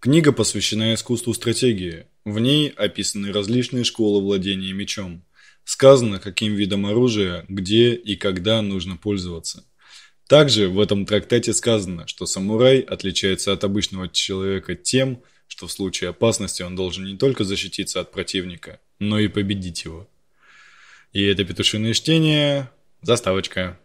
Книга посвящена искусству стратегии. В ней описаны различные школы владения мечом. Сказано, каким видом оружия, где и когда нужно пользоваться. Также в этом трактате сказано, что самурай отличается от обычного человека тем, что в случае опасности он должен не только защититься от противника, но и победить его. И это петушиное чтение. Заставочка.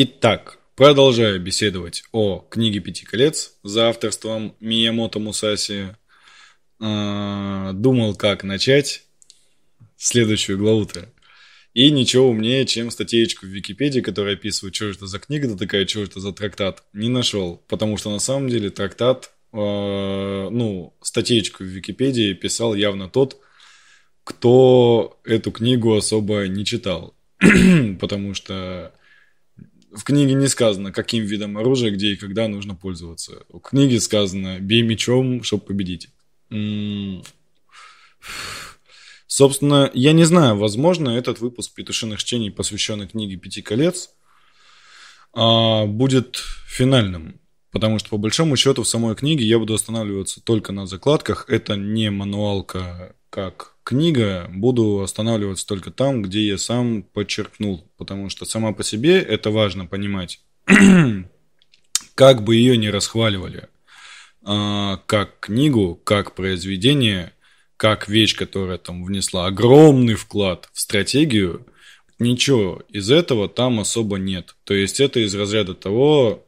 Итак, продолжая беседовать о книге «Пяти колец» за авторством Миямото Мусаси, э, думал, как начать следующую главу-то. И ничего умнее, чем статейку в Википедии, которая описывает, что это за книга, да такая, что это за трактат, не нашел. Потому что на самом деле трактат, э, ну, статейку в Википедии писал явно тот, кто эту книгу особо не читал. Потому что в книге не сказано, каким видом оружия, где и когда нужно пользоваться. В книге сказано «бей мечом, чтобы победить». Собственно, я не знаю, возможно, этот выпуск «Петушиных чтений», посвященный книге «Пяти колец», а, будет финальным. Потому что, по большому счету, в самой книге я буду останавливаться только на закладках. Это не мануалка как книга, буду останавливаться только там, где я сам подчеркнул. Потому что сама по себе это важно понимать. как бы ее ни расхваливали, а, как книгу, как произведение, как вещь, которая там внесла огромный вклад в стратегию, ничего из этого там особо нет. То есть это из разряда того,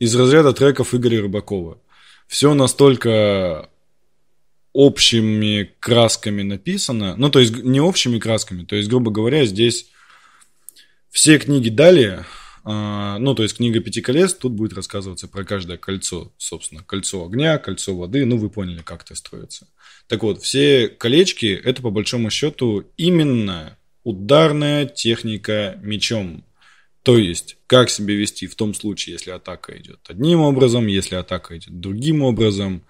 из разряда треков Игоря Рыбакова. Все настолько общими красками написано, ну, то есть не общими красками, то есть, грубо говоря, здесь все книги далее, а, ну, то есть книга «Пяти колец», тут будет рассказываться про каждое кольцо, собственно, кольцо огня, кольцо воды, ну, вы поняли, как это строится. Так вот, все колечки – это, по большому счету, именно ударная техника мечом. То есть, как себя вести в том случае, если атака идет одним образом, если атака идет другим образом,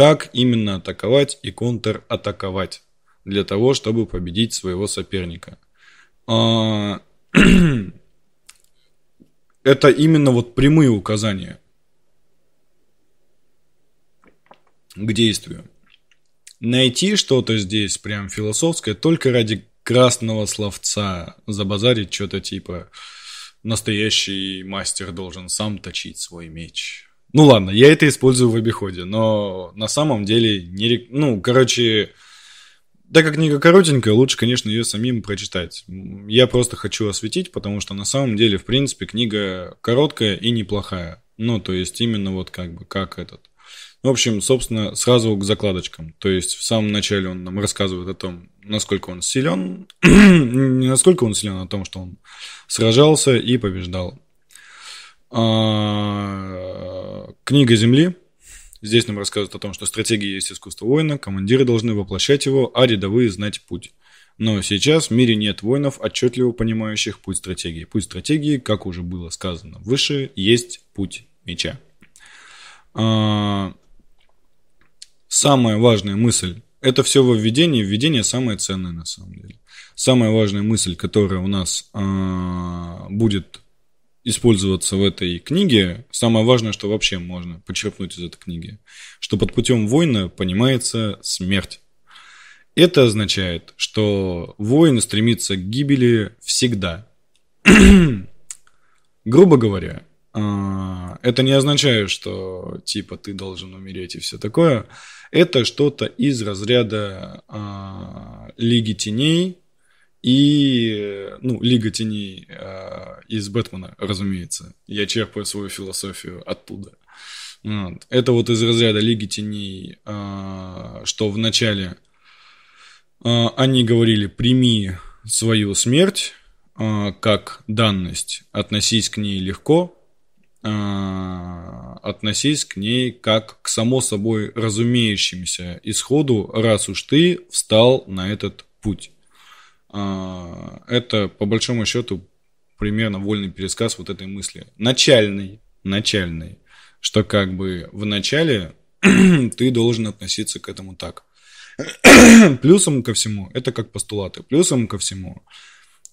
как именно атаковать и контратаковать для того, чтобы победить своего соперника. А, это именно вот прямые указания к действию. Найти что-то здесь прям философское только ради красного словца, забазарить что-то типа настоящий мастер должен сам точить свой меч. Ну ладно, я это использую в обиходе, но на самом деле не... Ну, короче, так как книга коротенькая, лучше, конечно, ее самим прочитать. Я просто хочу осветить, потому что на самом деле, в принципе, книга короткая и неплохая. Ну, то есть именно вот как бы, как этот. В общем, собственно, сразу к закладочкам. То есть в самом начале он нам рассказывает о том, насколько он силен, не насколько он силен, а о том, что он сражался и побеждал. А, книга Земли. Здесь нам рассказывают о том, что стратегия есть искусство воина, командиры должны воплощать его, а рядовые знать путь. Но сейчас в мире нет воинов, отчетливо понимающих путь стратегии. Путь стратегии, как уже было сказано выше, есть путь меча. А, самая важная мысль, это все во введении, введение самое ценное на самом деле. Самая важная мысль, которая у нас а, будет использоваться в этой книге, самое важное, что вообще можно подчеркнуть из этой книги, что под путем воина понимается смерть. Это означает, что воин стремится к гибели всегда. Грубо говоря, а, это не означает, что типа ты должен умереть и все такое. Это что-то из разряда а, Лиги Теней, и, ну, Лига Теней э, из Бэтмена, разумеется. Я черпаю свою философию оттуда. Вот. Это вот из разряда Лиги Теней, э, что вначале э, они говорили, прими свою смерть э, как данность, относись к ней легко, э, относись к ней как к само собой разумеющемуся исходу, раз уж ты встал на этот путь. А, это, по большому счету, примерно вольный пересказ вот этой мысли. Начальный, начальный, что как бы в начале ты должен относиться к этому так. Плюсом ко всему, это как постулаты, плюсом ко всему,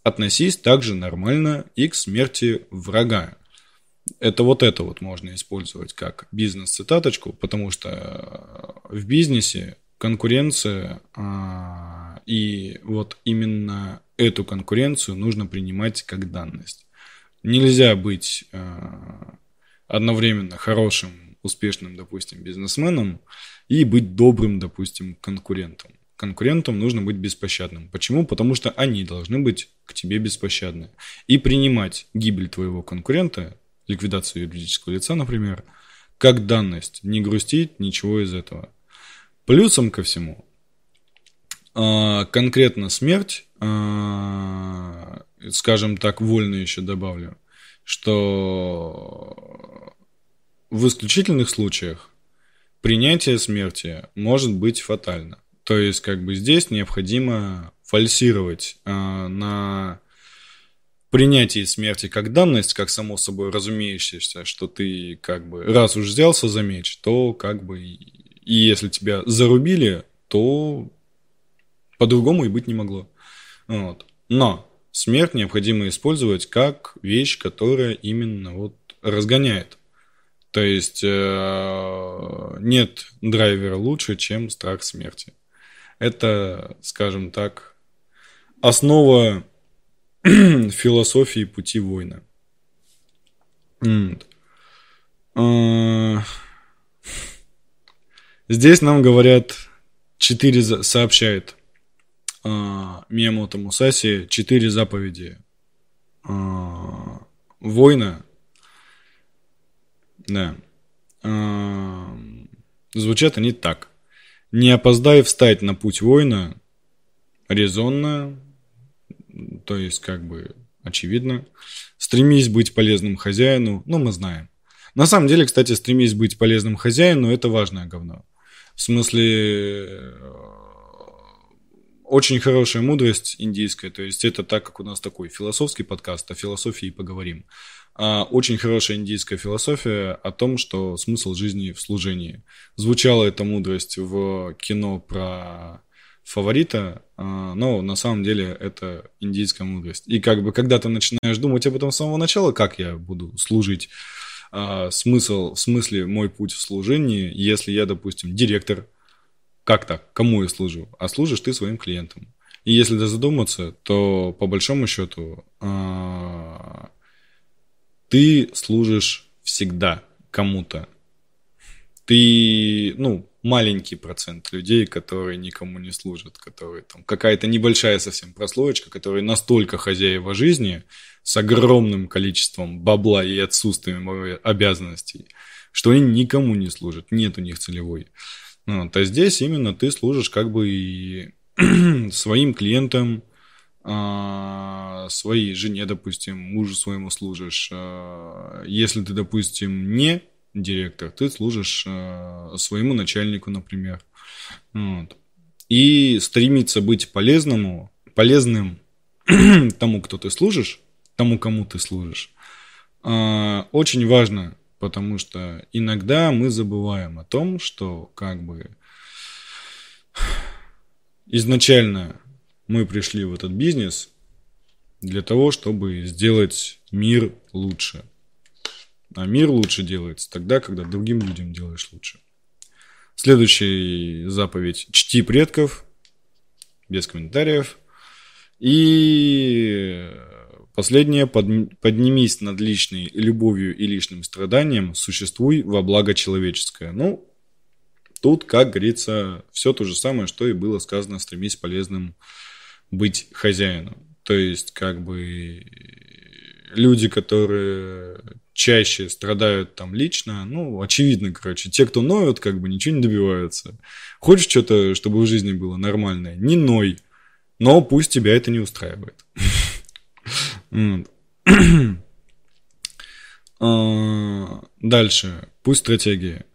относись также нормально и к смерти врага. Это вот это вот можно использовать как бизнес-цитаточку, потому что в бизнесе конкуренция, а, и вот именно эту конкуренцию нужно принимать как данность. Нельзя быть а, одновременно хорошим, успешным, допустим, бизнесменом и быть добрым, допустим, конкурентом. Конкурентам нужно быть беспощадным. Почему? Потому что они должны быть к тебе беспощадны. И принимать гибель твоего конкурента, ликвидацию юридического лица, например, как данность. Не грустить, ничего из этого. Плюсом ко всему, конкретно смерть, а, скажем так, вольно еще добавлю, что в исключительных случаях принятие смерти может быть фатально. То есть, как бы здесь необходимо фальсировать э, на принятии смерти как данность, как само собой разумеющееся, что ты как бы раз уж взялся за меч, то как бы и если тебя зарубили, то по-другому и быть не могло. Вот. Но смерть необходимо использовать как вещь, которая именно вот разгоняет. То есть э, нет драйвера лучше, чем страх смерти. Это, скажем так, основа философии пути воина. Здесь нам говорят, четыре сообщает э, Миямото Мусаси, четыре заповеди э, воина. Да. Э, звучат они так. Не опоздай встать на путь воина, резонно, то есть как бы очевидно. Стремись быть полезным хозяину, ну мы знаем. На самом деле, кстати, стремись быть полезным хозяину, это важное говно. В смысле, э, очень хорошая мудрость индийская, то есть это так, как у нас такой философский подкаст, о философии поговорим. А очень хорошая индийская философия о том, что смысл жизни в служении. Звучала эта мудрость в кино про фаворита, а, но на самом деле это индийская мудрость. И как бы когда ты начинаешь думать об этом с самого начала, как я буду служить, а, смысл, в смысле мой путь в служении, если я, допустим, директор, как так, кому я служу? А служишь ты своим клиентам. И если задуматься, то по большому счету а, ты служишь всегда кому-то. Ты, ну, маленький процент людей, которые никому не служат, которые там какая-то небольшая совсем прослоечка, которые настолько хозяева жизни с огромным количеством бабла и отсутствием обязанностей, что они никому не служат, нет у них целевой. Вот, а здесь именно ты служишь как бы своим клиентам, а, своей жене, допустим, мужу своему служишь. А, если ты, допустим, не директор, ты служишь своему начальнику, например. Вот. И стремиться быть полезному, полезным тому, кто ты служишь, тому, кому ты служишь, очень важно, потому что иногда мы забываем о том, что как бы изначально мы пришли в этот бизнес для того, чтобы сделать мир лучше – а мир лучше делается тогда, когда другим людям делаешь лучше. Следующая заповедь. Чти предков. Без комментариев. И последнее. Поднимись над личной любовью и личным страданием. Существуй во благо человеческое. Ну, тут, как говорится, все то же самое, что и было сказано. Стремись полезным быть хозяином. То есть, как бы люди, которые чаще страдают там лично, ну, очевидно, короче, те, кто ноют, как бы ничего не добиваются. Хочешь что-то, чтобы в жизни было нормальное, не ной, но пусть тебя это не устраивает. А, дальше, пусть стратегия.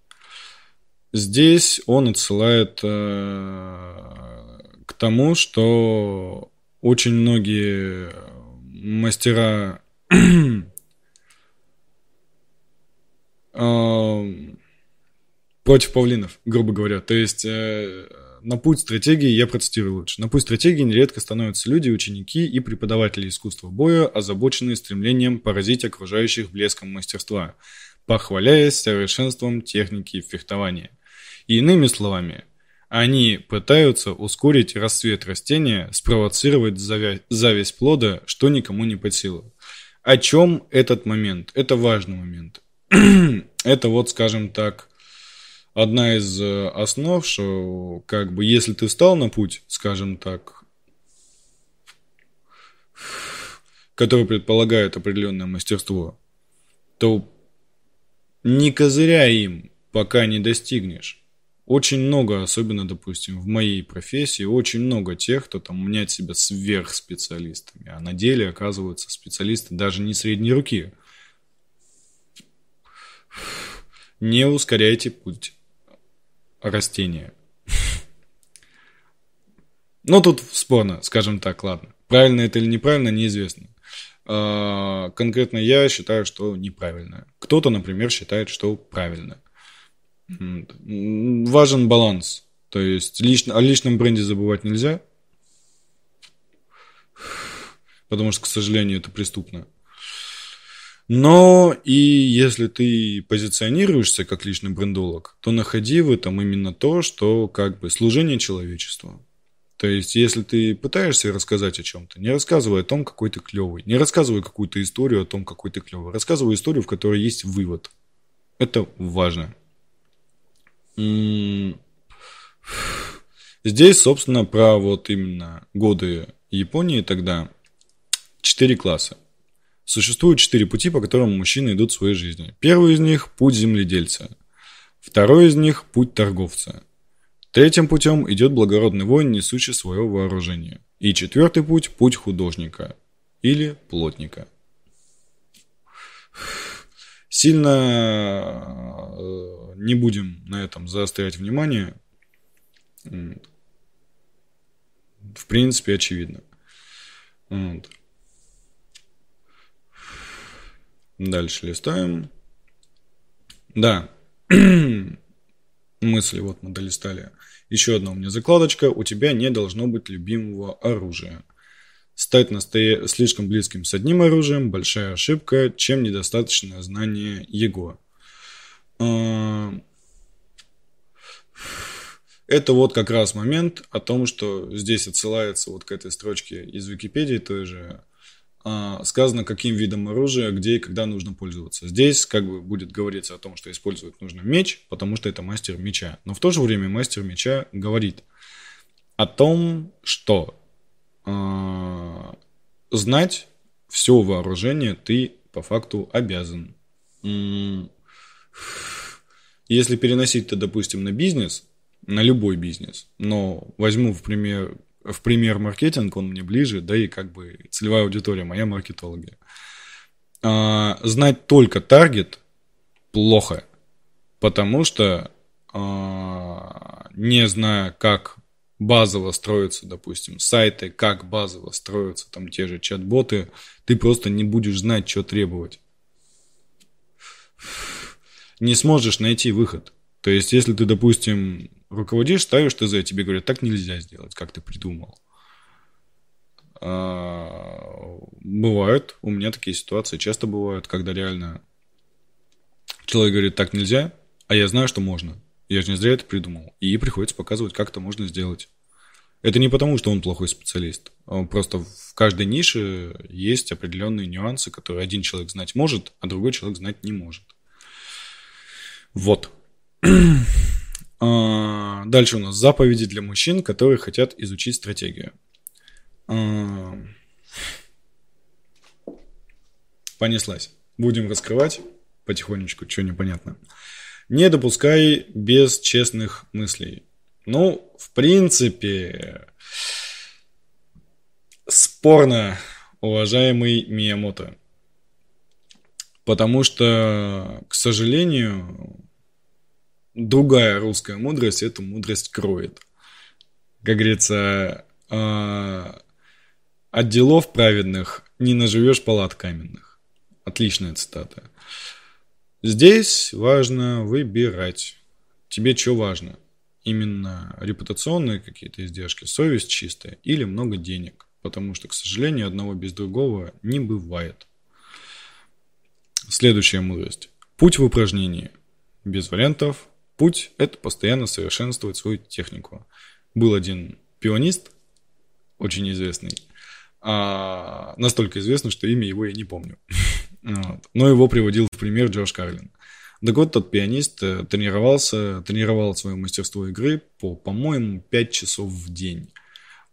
Здесь он отсылает э, к тому, что очень многие мастера против павлинов, грубо говоря. То есть э, на путь стратегии, я процитирую лучше, на путь стратегии нередко становятся люди, ученики и преподаватели искусства боя, озабоченные стремлением поразить окружающих блеском мастерства, похваляясь совершенством техники фехтования. И иными словами, они пытаются ускорить расцвет растения, спровоцировать зависть плода, что никому не под силу. О чем этот момент? Это важный момент. Это вот, скажем так, одна из э, основ, что как бы если ты встал на путь, скажем так, который предполагает определенное мастерство, то не козыряй им, пока не достигнешь. Очень много, особенно, допустим, в моей профессии, очень много тех, кто там мнят себя сверхспециалистами, а на деле оказываются специалисты даже не средней руки. Не ускоряйте путь растения. Ну, тут спорно, скажем так, ладно. Правильно это или неправильно, неизвестно. А, конкретно я считаю, что неправильно. Кто-то, например, считает, что правильно. Важен баланс. То есть лично, о личном бренде забывать нельзя. Потому что, к сожалению, это преступно. Но и если ты позиционируешься как личный брендолог, то находи в этом именно то, что как бы служение человечеству. То есть, если ты пытаешься рассказать о чем-то, не рассказывай о том, какой ты клевый. Не рассказывай какую-то историю о том, какой ты клевый. Рассказывай историю, в которой есть вывод. Это важно. Здесь, собственно, про вот именно годы Японии тогда четыре класса. Существует четыре пути, по которым мужчины идут в своей жизни. Первый из них – путь земледельца. Второй из них – путь торговца. Третьим путем идет благородный воин, несущий свое вооружение. И четвертый путь – путь художника или плотника. Сильно э, не будем на этом заострять внимание. В принципе, очевидно. Вот. Дальше листаем. Да. Мысли вот мы долистали. Еще одна у меня закладочка. У тебя не должно быть любимого оружия. Стать настоя... слишком близким с одним оружием – большая ошибка, чем недостаточное знание его. А, это вот как раз момент о том, что здесь отсылается вот к этой строчке из Википедии той же, сказано, каким видом оружия, где и когда нужно пользоваться. Здесь как бы будет говориться о том, что использовать нужно меч, потому что это мастер меча. Но в то же время мастер меча говорит о том, что э, знать все вооружение ты по факту обязан. Если переносить-то, допустим, на бизнес, на любой бизнес, но возьму в пример в пример маркетинг, он мне ближе, да и как бы целевая аудитория моя маркетологи. А, знать только таргет плохо, потому что а, не зная, как базово строятся, допустим, сайты, как базово строятся там те же чат-боты, ты просто не будешь знать, что требовать. Не сможешь найти выход. То есть, если ты, допустим, руководишь, ставишь ТЗ, тебе говорят, так нельзя сделать, как ты придумал. А, бывают, у меня такие ситуации часто бывают, когда реально человек говорит, так нельзя, а я знаю, что можно. Я же не зря это придумал. И приходится показывать, как это можно сделать. Это не потому, что он плохой специалист. Просто в каждой нише есть определенные нюансы, которые один человек знать может, а другой человек знать не может. Вот. А, дальше у нас заповеди для мужчин, которые хотят изучить стратегию. А, понеслась. Будем раскрывать потихонечку, что непонятно. Не допускай без честных мыслей. Ну, в принципе, спорно, уважаемый Миямото. Потому что, к сожалению, другая русская мудрость эту мудрость кроет. Как говорится, а, От делов праведных не наживешь палат каменных. Отличная цитата. Здесь важно выбирать. Тебе что важно? Именно репутационные какие-то издержки, совесть чистая или много денег? Потому что, к сожалению, одного без другого не бывает. Следующая мудрость. Путь в упражнении. Без вариантов. Путь – это постоянно совершенствовать свою технику. Был один пианист, очень известный, а, настолько известный, что имя его я не помню. Вот. Но его приводил в пример Джордж Карлин. Так вот, тот пианист э, тренировался, тренировал свое мастерство игры по, по-моему, 5 часов в день.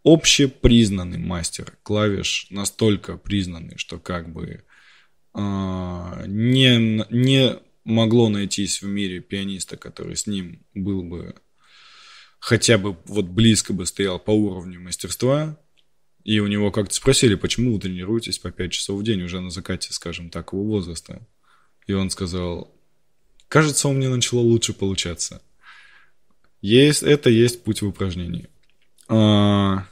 Общепризнанный мастер клавиш, настолько признанный, что как бы а, не, не могло найтись в мире пианиста, который с ним был бы хотя бы вот близко бы стоял по уровню мастерства, и у него как-то спросили, почему вы тренируетесь по 5 часов в день уже на закате, скажем так, его возраста. И он сказал, кажется, у меня начало лучше получаться. Есть, это есть путь в упражнении. А,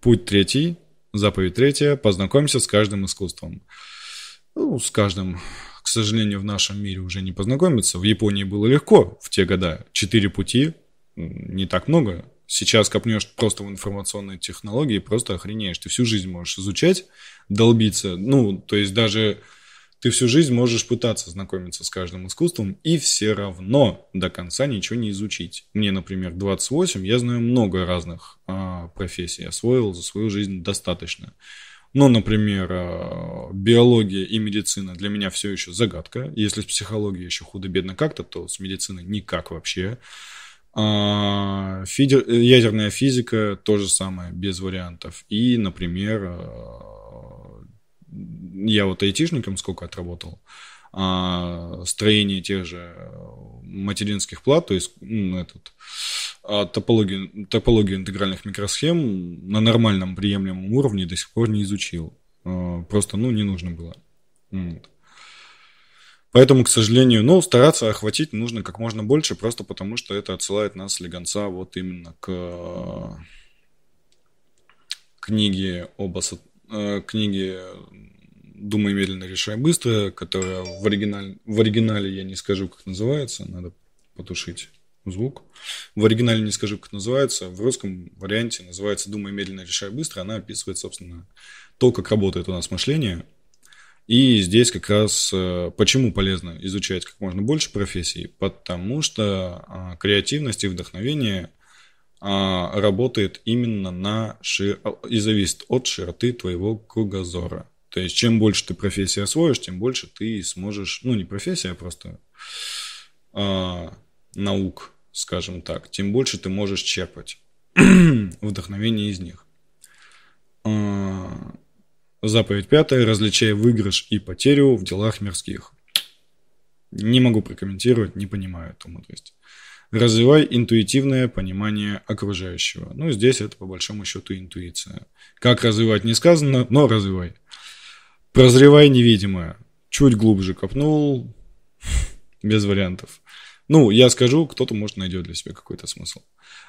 путь третий, заповедь третья, познакомься с каждым искусством. Ну, с каждым, к сожалению, в нашем мире уже не познакомиться. В Японии было легко в те года. Четыре пути, не так много. Сейчас копнешь просто в информационные технологии, просто охренеешь. Ты всю жизнь можешь изучать, долбиться. Ну, то есть даже ты всю жизнь можешь пытаться знакомиться с каждым искусством и все равно до конца ничего не изучить. Мне, например, 28, я знаю много разных а, профессий, освоил за свою жизнь достаточно. Ну, например, а, биология и медицина для меня все еще загадка. Если с психологией еще худо-бедно как-то, то с медициной никак вообще. А, фидер, ядерная физика то же самое, без вариантов. И, например, а, я вот айтишником сколько отработал, строение тех же материнских плат, то есть ну, этот, а топологию, топологию интегральных микросхем на нормальном приемлемом уровне до сих пор не изучил. А, просто, ну, не нужно было. Поэтому, к сожалению, ну, стараться охватить нужно как можно больше, просто потому что это отсылает нас слегонца вот именно к книге об осо... Э, книге «Думай медленно, решай быстро», которая в оригинале, в оригинале я не скажу, как называется, надо потушить звук. В оригинале не скажу, как называется. В русском варианте называется «Думай медленно, решай быстро». Она описывает, собственно, то, как работает у нас мышление. И здесь как раз э, почему полезно изучать как можно больше профессий? Потому что а, креативность и вдохновение а, работает именно на шир... и зависит от широты твоего кругозора. То есть, чем больше ты профессии освоишь, тем больше ты сможешь, ну, не профессия, а просто а, наук скажем так, тем больше ты можешь черпать вдохновение из них. А, заповедь пятая. Различай выигрыш и потерю в делах мирских. Не могу прокомментировать, не понимаю эту мудрость. Развивай интуитивное понимание окружающего. Ну, здесь это по большому счету интуиция. Как развивать не сказано, но развивай. Прозревай невидимое. Чуть глубже копнул, без вариантов. Ну, я скажу, кто-то, может, найдет для себя какой-то смысл.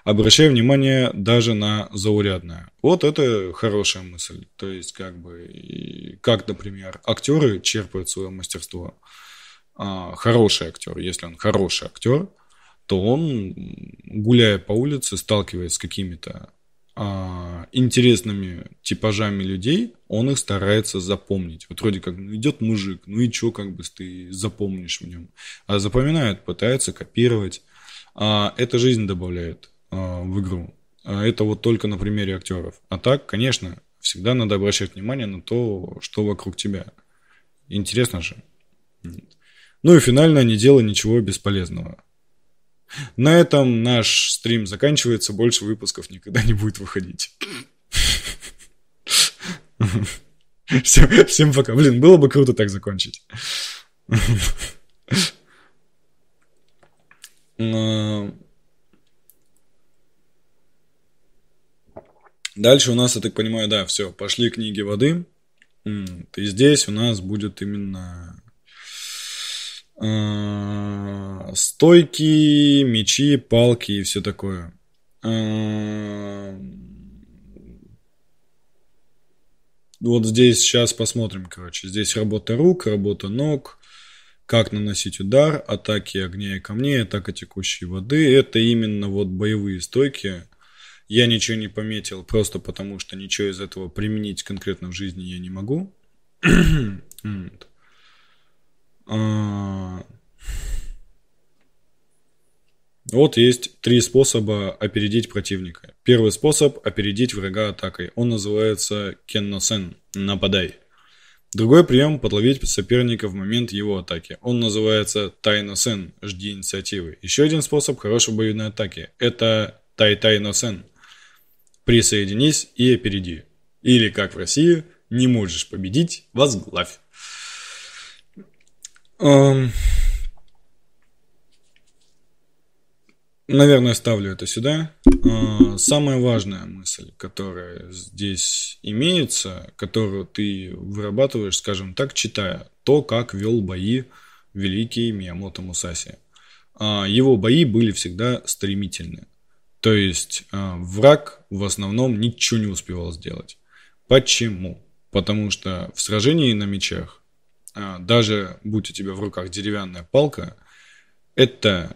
Обращай внимание даже на заурядное. Вот это хорошая мысль. То есть, как бы, как, например, актеры черпают свое мастерство. А, хороший актер, если он хороший актер, то он, гуляя по улице, сталкиваясь с какими-то а, интересными типажами людей, он их старается запомнить. Вот вроде как ну, идет мужик, ну и что как бы ты запомнишь в нем. А запоминает, пытается копировать. А это жизнь добавляет а, в игру. А это вот только на примере актеров. А так, конечно, всегда надо обращать внимание на то, что вокруг тебя. Интересно же. Ну и финально не делай ничего бесполезного. На этом наш стрим заканчивается, больше выпусков никогда не будет выходить. Всем, пока. Блин, было бы круто так закончить. Дальше у нас, я так понимаю, да, все, пошли книги воды. И здесь у нас будет именно стойки, мечи, палки и все такое. А, вот здесь сейчас посмотрим, короче. Здесь работа рук, работа ног, как наносить удар, атаки огня и камней, атака текущей воды. Это именно вот боевые стойки. Я ничего не пометил, просто потому что ничего из этого применить конкретно в жизни я не могу. А, вот есть три способа опередить противника. Первый способ – опередить врага атакой. Он называется кенносен – нападай. Другой прием – подловить соперника в момент его атаки. Он называется тайносен – жди инициативы. Еще один способ хорошей боевой атаки – это тай-тайносен – присоединись и опереди. Или, как в России, не можешь победить – возглавь. Um... Наверное, ставлю это сюда. А, самая важная мысль, которая здесь имеется, которую ты вырабатываешь, скажем так, читая то, как вел бои великий Миямото Мусаси. А, его бои были всегда стремительны. То есть а, враг в основном ничего не успевал сделать. Почему? Потому что в сражении на мечах, даже будь у тебя в руках деревянная палка, это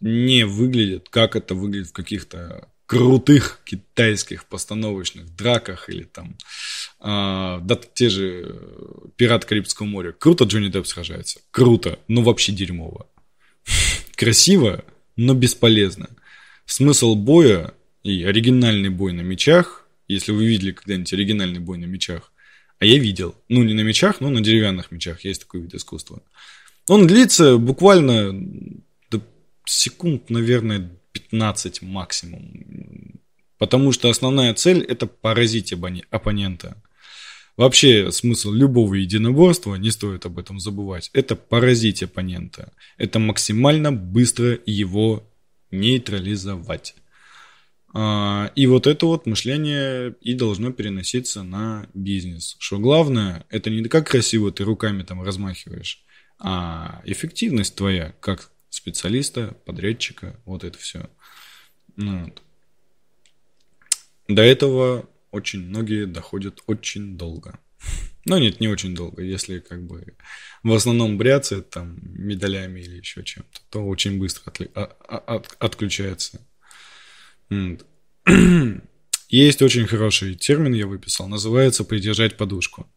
не выглядит, как это выглядит в каких-то крутых китайских постановочных драках или там, а, да те же «Пират Карибского моря». Круто Джонни Депп сражается, круто, но вообще дерьмово. Красиво, но бесполезно. Смысл боя и оригинальный бой на мечах, если вы видели когда-нибудь оригинальный бой на мечах, а я видел, ну не на мечах, но на деревянных мечах, есть такой вид искусства. Он длится буквально секунд, наверное, 15 максимум. Потому что основная цель – это поразить оппонента. Вообще смысл любого единоборства, не стоит об этом забывать, это поразить оппонента. Это максимально быстро его нейтрализовать. А, и вот это вот мышление и должно переноситься на бизнес. Что главное, это не как красиво ты руками там размахиваешь, а эффективность твоя, как специалиста, подрядчика, вот это все. Ну, вот. До этого очень многие доходят очень долго. Ну, нет, не очень долго. Если как бы в основном бряться там медалями или еще чем-то, то очень быстро отли- а, а, от- отключается. Есть очень хороший термин, я выписал, называется «придержать подушку».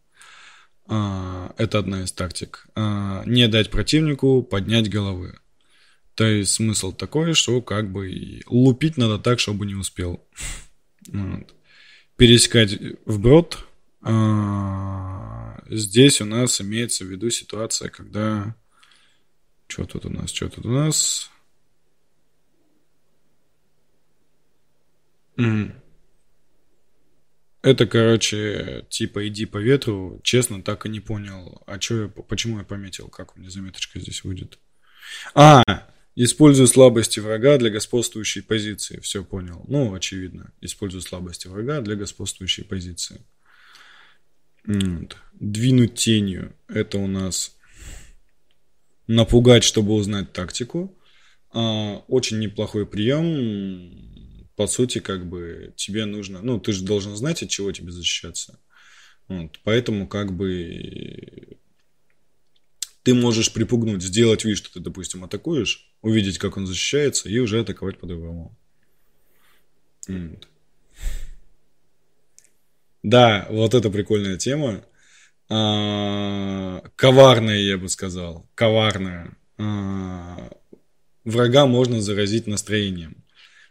А, это одна из тактик. Не дать противнику поднять головы. То есть смысл такой, что как бы лупить надо так, чтобы не успел. Вот. Пересекать вброд. А, здесь у нас имеется в виду ситуация, когда... Что тут у нас? Что тут у нас? Это, короче, типа иди по ветру. Честно, так и не понял, а чё я, почему я пометил, как у меня заметочка здесь выйдет. А, Использую слабости врага для господствующей позиции. Все понял. Ну, очевидно. Использую слабости врага для господствующей позиции. Вот. Двинуть тенью. Это у нас напугать, чтобы узнать тактику. А, очень неплохой прием. По сути, как бы тебе нужно... Ну, ты же должен знать, от чего тебе защищаться. Вот. Поэтому как бы ты можешь припугнуть, сделать вид, что ты, допустим, атакуешь, увидеть, как он защищается, и уже атаковать по-другому. Да, вот это прикольная тема. А, коварная, я бы сказал. Коварная. А, врага можно заразить настроением.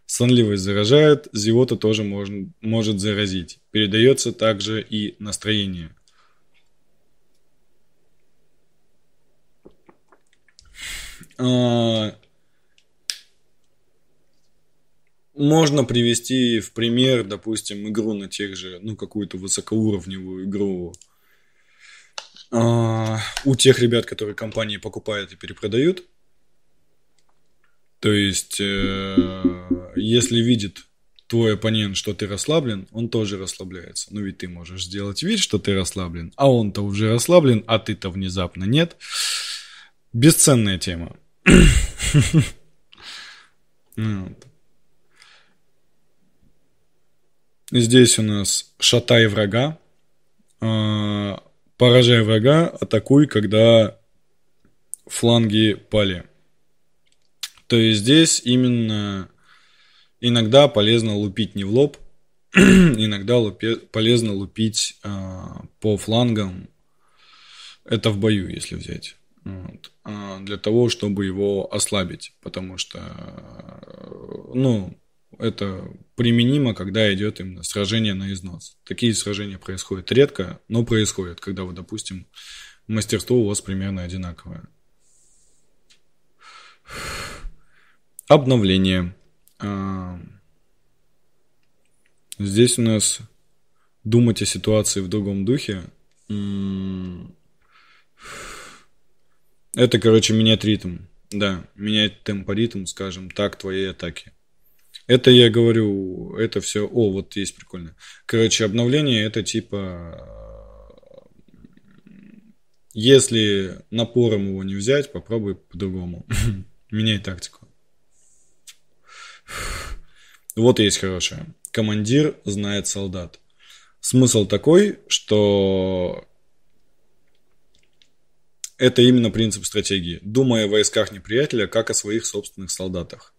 Сонливость заражает, зевота тоже можно, может заразить. Передается также и настроение. А, можно привести в пример, допустим, игру на тех же, ну, какую-то высокоуровневую игру а, у тех ребят, которые компании покупают и перепродают. То есть, э, если видит твой оппонент, что ты расслаблен, он тоже расслабляется. Ну ведь ты можешь сделать вид, что ты расслаблен, а он-то уже расслаблен, а ты-то внезапно нет. Бесценная тема. Здесь у нас шатай врага. А, Поражай врага, атакуй, когда фланги пали. То есть здесь именно иногда полезно лупить не в лоб, иногда лупе, полезно лупить э, по флангам. Это в бою, если взять. Вот. Э, для того, чтобы его ослабить. Потому что, э, ну, это применимо, когда идет именно сражение на износ. Такие сражения происходят редко, но происходят, когда вы, допустим, мастерство у вас примерно одинаковое. Обновление. А, здесь у нас думать о ситуации в другом духе. Это, короче, менять ритм. Да, менять темпоритм, скажем так, твоей атаки. Это я говорю, это все... О, вот есть прикольно. Короче, обновление это типа... Если напором его не взять, попробуй по-другому. Меняй тактику. Вот есть хорошее. Командир знает солдат. Смысл такой, что это именно принцип стратегии. Думая о войсках неприятеля, как о своих собственных солдатах.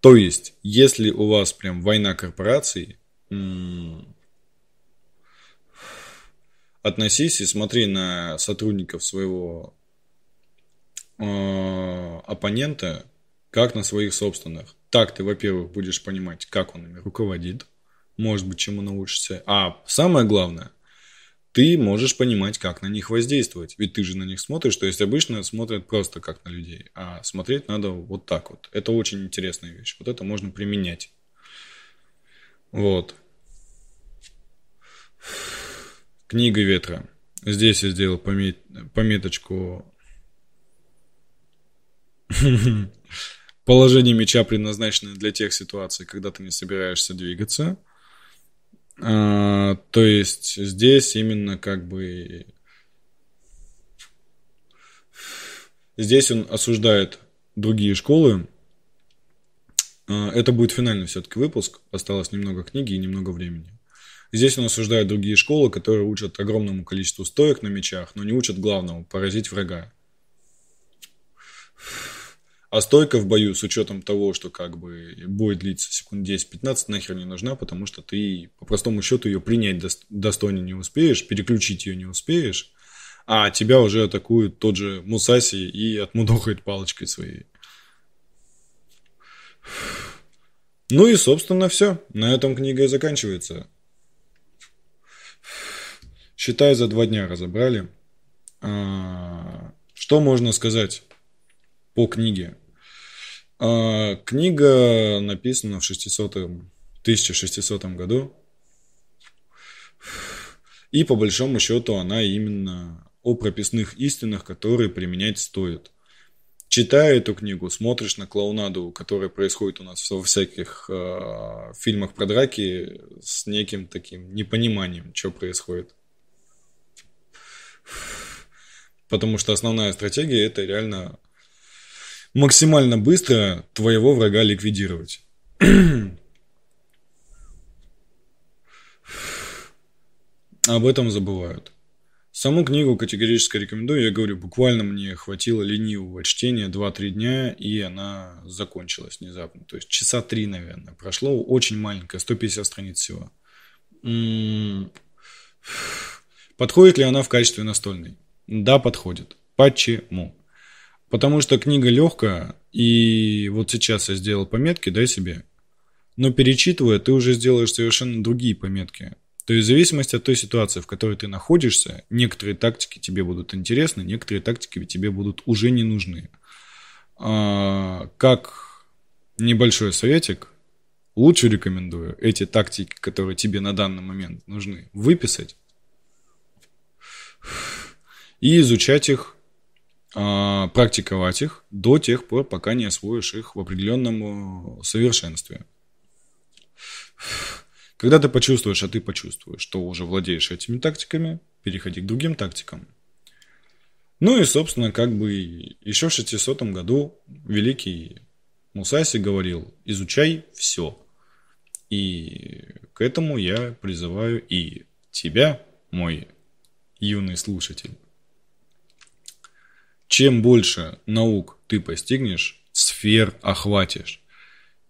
То есть, если у вас прям война корпораций, относись и смотри на сотрудников своего э, оппонента как на своих собственных. Так ты, во-первых, будешь понимать, как он ими руководит, может быть, чему научишься. А самое главное, ты можешь понимать, как на них воздействовать. Ведь ты же на них смотришь, то есть обычно смотрят просто как на людей, а смотреть надо вот так вот. Это очень интересная вещь. Вот это можно применять. Вот. Книга ветра. Здесь я сделал помет... пометочку Положение меча предназначено для тех ситуаций, когда ты не собираешься двигаться. А, то есть здесь именно как бы... Здесь он осуждает другие школы. А, это будет финальный все-таки выпуск. Осталось немного книги и немного времени. Здесь он осуждает другие школы, которые учат огромному количеству стоек на мечах, но не учат главному – поразить врага. А стойка в бою с учетом того, что как бы бой длится секунд 10-15, нахер не нужна, потому что ты по простому счету ее принять достойно не успеешь, переключить ее не успеешь, а тебя уже атакует тот же Мусаси и отмудохает палочкой своей. Ну и, собственно, все. На этом книга и заканчивается. Считай, за два дня разобрали. А, что можно сказать по книге? А, книга написана в 600 1600 году. И по большому счету она именно о прописных истинах, которые применять стоит. Читая эту книгу, смотришь на клоунаду, которая происходит у нас во всяких э, фильмах про драки с неким таким непониманием, что происходит. Потому что основная стратегия это реально максимально быстро твоего врага ликвидировать. Об этом забывают. Саму книгу категорически рекомендую. Я говорю, буквально мне хватило ленивого чтения 2-3 дня, и она закончилась внезапно. То есть часа 3, наверное. Прошло очень маленькое, 150 страниц всего. М-м-м. Подходит ли она в качестве настольной? Да, подходит. Почему? Потому что книга легкая, и вот сейчас я сделал пометки, дай себе. Но перечитывая, ты уже сделаешь совершенно другие пометки. То есть в зависимости от той ситуации, в которой ты находишься, некоторые тактики тебе будут интересны, некоторые тактики тебе будут уже не нужны. А, как небольшой советик, лучше рекомендую эти тактики, которые тебе на данный момент нужны, выписать и изучать их а, практиковать их до тех пор, пока не освоишь их в определенном э, совершенстве. Когда ты почувствуешь, а ты почувствуешь, что уже владеешь этими тактиками, переходи к другим тактикам. Ну и, собственно, как бы еще в 600 году великий Мусаси говорил, изучай все. И к этому я призываю и тебя, мой юный слушатель. Чем больше наук ты постигнешь, сфер охватишь,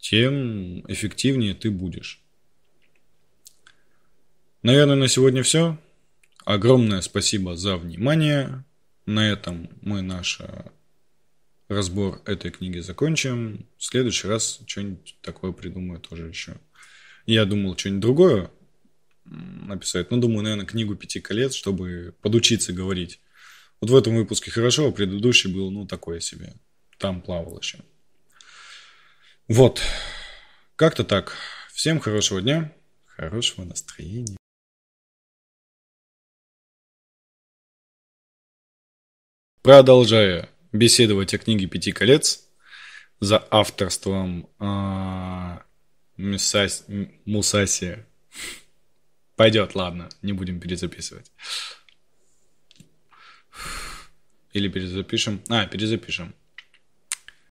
тем эффективнее ты будешь. Наверное, на сегодня все. Огромное спасибо за внимание. На этом мы наш э, разбор этой книги закончим. В следующий раз что-нибудь такое придумаю тоже еще. Я думал что-нибудь другое написать. Ну, думаю, наверное, книгу «Пяти колец», чтобы подучиться говорить. Вот в этом выпуске хорошо, а предыдущий был, ну, такое себе. Там плавал еще. Вот. Как-то так. Всем хорошего дня, хорошего настроения. Продолжая беседовать о книге «Пяти колец» за авторством а. Мусаси. Пойдет, ладно, не будем перезаписывать. Или перезапишем. А, перезапишем.